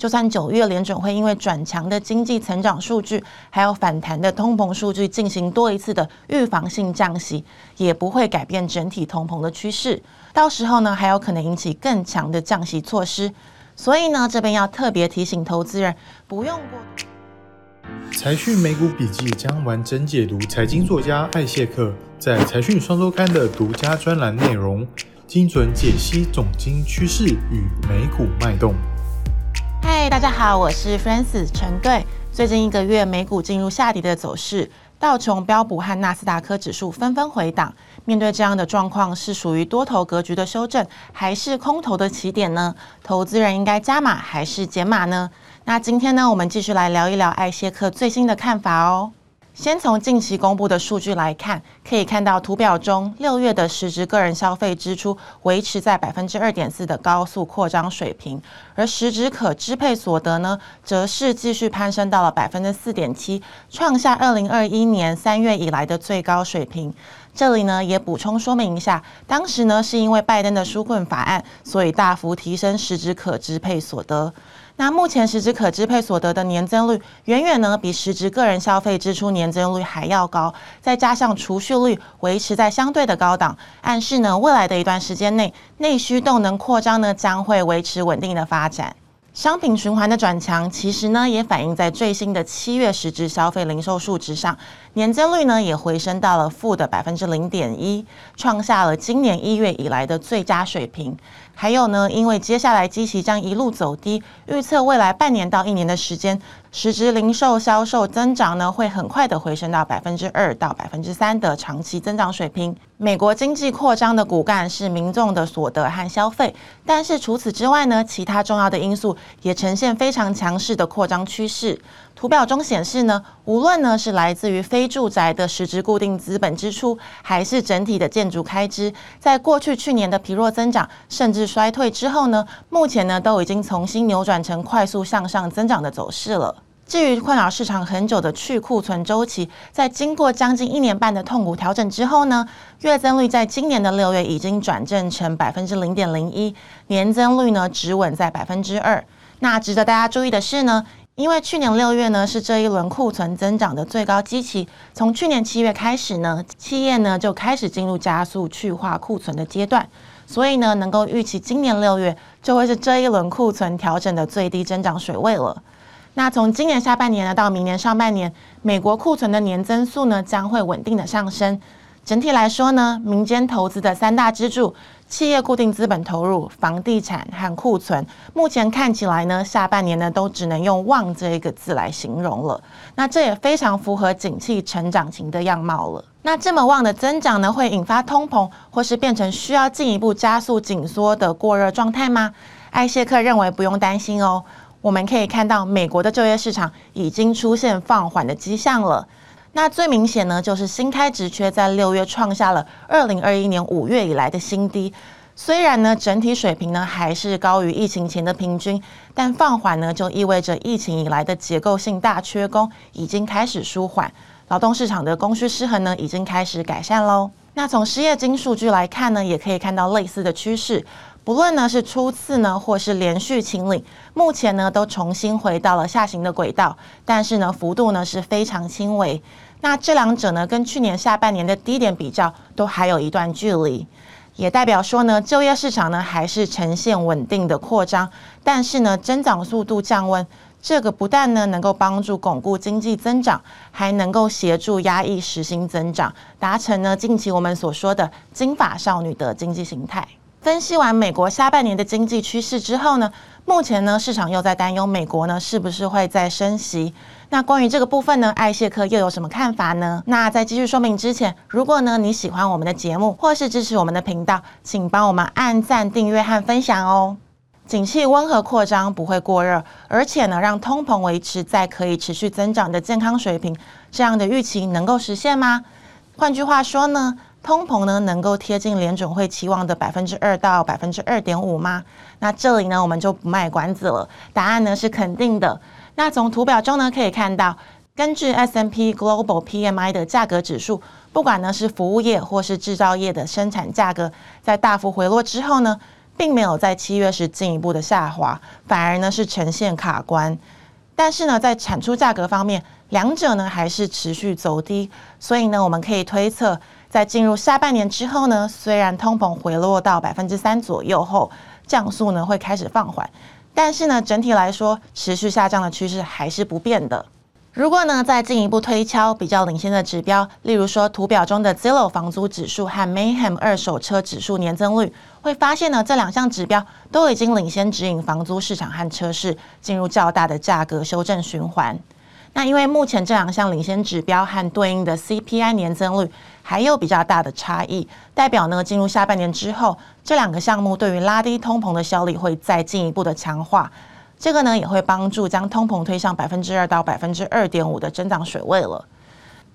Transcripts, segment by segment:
就算九月联准会因为转强的经济成长数据，还有反弹的通膨数据进行多一次的预防性降息，也不会改变整体通膨的趋势。到时候呢，还有可能引起更强的降息措施。所以呢，这边要特别提醒投资人，不用过。财讯美股笔记将完整解读财经作家艾谢克在财讯双周刊的独家专栏内容，精准解析总经趋势与美股脉动。嗨，大家好，我是 Francis 陈队。最近一个月，美股进入下跌的走势，道琼、标普和纳斯达克指数纷纷回档。面对这样的状况，是属于多头格局的修正，还是空头的起点呢？投资人应该加码还是减码呢？那今天呢，我们继续来聊一聊艾谢克最新的看法哦。先从近期公布的数据来看，可以看到图表中六月的实质个人消费支出维持在百分之二点四的高速扩张水平，而实质可支配所得呢，则是继续攀升到了百分之四点七，创下二零二一年三月以来的最高水平。这里呢，也补充说明一下，当时呢是因为拜登的纾困法案，所以大幅提升实质可支配所得。那目前实质可支配所得的年增率远远呢比实质个人消费支出年增率还要高，再加上储蓄率维持在相对的高档，暗示呢未来的一段时间内内需动能扩张呢将会维持稳定的发展。商品循环的转强，其实呢也反映在最新的七月实质消费零售数值上，年增率呢也回升到了负的百分之零点一，创下了今年一月以来的最佳水平。还有呢，因为接下来基期将一路走低，预测未来半年到一年的时间，实质零售销售增长呢会很快的回升到百分之二到百分之三的长期增长水平。美国经济扩张的骨干是民众的所得和消费，但是除此之外呢，其他重要的因素也呈现非常强势的扩张趋势。图表中显示呢，无论呢是来自于非住宅的实质固定资本支出，还是整体的建筑开支，在过去去年的疲弱增长甚至衰退之后呢，目前呢都已经重新扭转成快速向上增长的走势了。至于困扰市场很久的去库存周期，在经过将近一年半的痛苦调整之后呢，月增率在今年的六月已经转正成百分之零点零一，年增率呢只稳在百分之二。那值得大家注意的是呢。因为去年六月呢是这一轮库存增长的最高基期，从去年七月开始呢，企业呢就开始进入加速去化库存的阶段，所以呢能够预期今年六月就会是这一轮库存调整的最低增长水位了。那从今年下半年呢到明年上半年，美国库存的年增速呢将会稳定的上升。整体来说呢，民间投资的三大支柱。企业固定资本投入、房地产和库存，目前看起来呢，下半年呢都只能用“旺”这一个字来形容了。那这也非常符合景气成长型的样貌了。那这么旺的增长呢，会引发通膨，或是变成需要进一步加速紧缩的过热状态吗？艾谢克认为不用担心哦。我们可以看到，美国的就业市场已经出现放缓的迹象了。那最明显呢，就是新开职缺在六月创下了二零二一年五月以来的新低。虽然呢，整体水平呢还是高于疫情前的平均，但放缓呢就意味着疫情以来的结构性大缺工已经开始舒缓，劳动市场的供需失衡呢已经开始改善喽。那从失业金数据来看呢，也可以看到类似的趋势。不论呢是初次呢，或是连续清理，目前呢都重新回到了下行的轨道，但是呢幅度呢是非常轻微。那这两者呢跟去年下半年的低点比较，都还有一段距离，也代表说呢就业市场呢还是呈现稳定的扩张，但是呢增长速度降温，这个不但呢能够帮助巩固经济增长，还能够协助压抑时薪增长，达成呢近期我们所说的金发少女的经济形态。分析完美国下半年的经济趋势之后呢，目前呢市场又在担忧美国呢是不是会再升息？那关于这个部分呢，艾谢克又有什么看法呢？那在继续说明之前，如果呢你喜欢我们的节目或是支持我们的频道，请帮我们按赞、订阅和分享哦。景气温和扩张不会过热，而且呢让通膨维持在可以持续增长的健康水平，这样的预期能够实现吗？换句话说呢？通膨呢，能够贴近联准会期望的百分之二到百分之二点五吗？那这里呢，我们就不卖关子了。答案呢是肯定的。那从图表中呢可以看到，根据 S M P Global PMI 的价格指数，不管呢是服务业或是制造业的生产价格，在大幅回落之后呢，并没有在七月时进一步的下滑，反而呢是呈现卡关。但是呢，在产出价格方面，两者呢还是持续走低。所以呢，我们可以推测，在进入下半年之后呢，虽然通膨回落到百分之三左右后，降速呢会开始放缓，但是呢，整体来说，持续下降的趋势还是不变的。如果呢，再进一步推敲比较领先的指标，例如说图表中的 Zillow 房租指数和 Mayhem 二手车指数年增率，会发现呢，这两项指标都已经领先指引房租市场和车市进入较大的价格修正循环。那因为目前这两项领先指标和对应的 CPI 年增率还有比较大的差异，代表呢，进入下半年之后，这两个项目对于拉低通膨的效力会再进一步的强化。这个呢也会帮助将通膨推向百分之二到百分之二点五的增长水位了。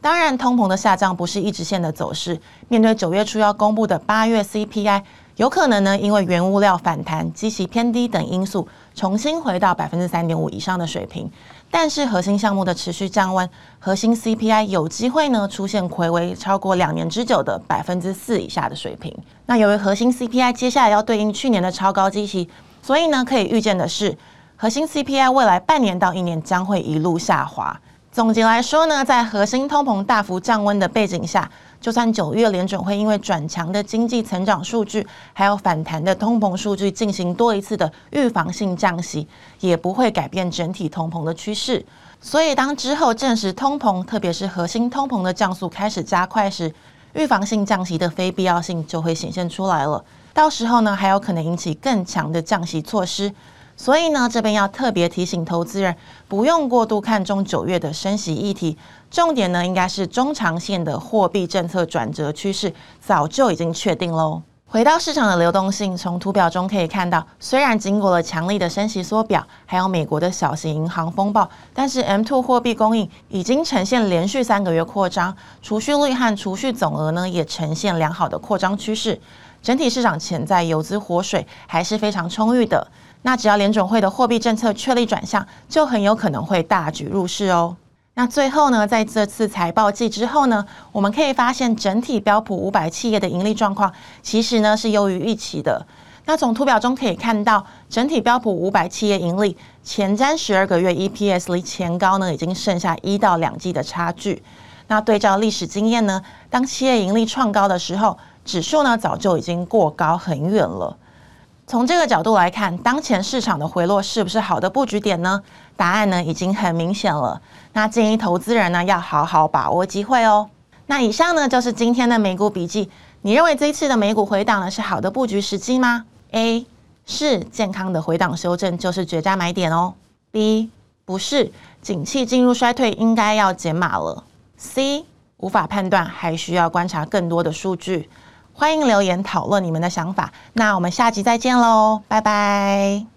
当然，通膨的下降不是一直线的走势。面对九月初要公布的八月 CPI，有可能呢因为原物料反弹、基期偏低等因素，重新回到百分之三点五以上的水平。但是核心项目的持续降温，核心 CPI 有机会呢出现睽违超过两年之久的百分之四以下的水平。那由于核心 CPI 接下来要对应去年的超高基期，所以呢可以预见的是。核心 CPI 未来半年到一年将会一路下滑。总结来说呢，在核心通膨大幅降温的背景下，就算九月联准会因为转强的经济成长数据，还有反弹的通膨数据进行多一次的预防性降息，也不会改变整体通膨的趋势。所以，当之后证实通膨，特别是核心通膨的降速开始加快时，预防性降息的非必要性就会显现出来了。到时候呢，还有可能引起更强的降息措施。所以呢，这边要特别提醒投资人，不用过度看重九月的升息议题，重点呢应该是中长线的货币政策转折趋势，早就已经确定喽。回到市场的流动性，从图表中可以看到，虽然经过了强力的升息缩表，还有美国的小型银行风暴，但是 M2 货币供应已经呈现连续三个月扩张，储蓄率和储蓄总额呢也呈现良好的扩张趋势，整体市场潜在游资活水还是非常充裕的。那只要联准会的货币政策确立转向，就很有可能会大举入市哦。那最后呢，在这次财报季之后呢，我们可以发现整体标普五百企业的盈利状况其实呢是优于预期的。那从图表中可以看到，整体标普五百企业盈利前瞻十二个月 EPS 离前高呢已经剩下一到两季的差距。那对照历史经验呢，当企业盈利创高的时候，指数呢早就已经过高很远了。从这个角度来看，当前市场的回落是不是好的布局点呢？答案呢已经很明显了。那建议投资人呢要好好把握机会哦。那以上呢就是今天的美股笔记。你认为这一次的美股回档呢是好的布局时机吗？A 是健康的回档修正就是绝佳买点哦。B 不是，景气进入衰退应该要减码了。C 无法判断，还需要观察更多的数据。欢迎留言讨论你们的想法，那我们下集再见喽，拜拜。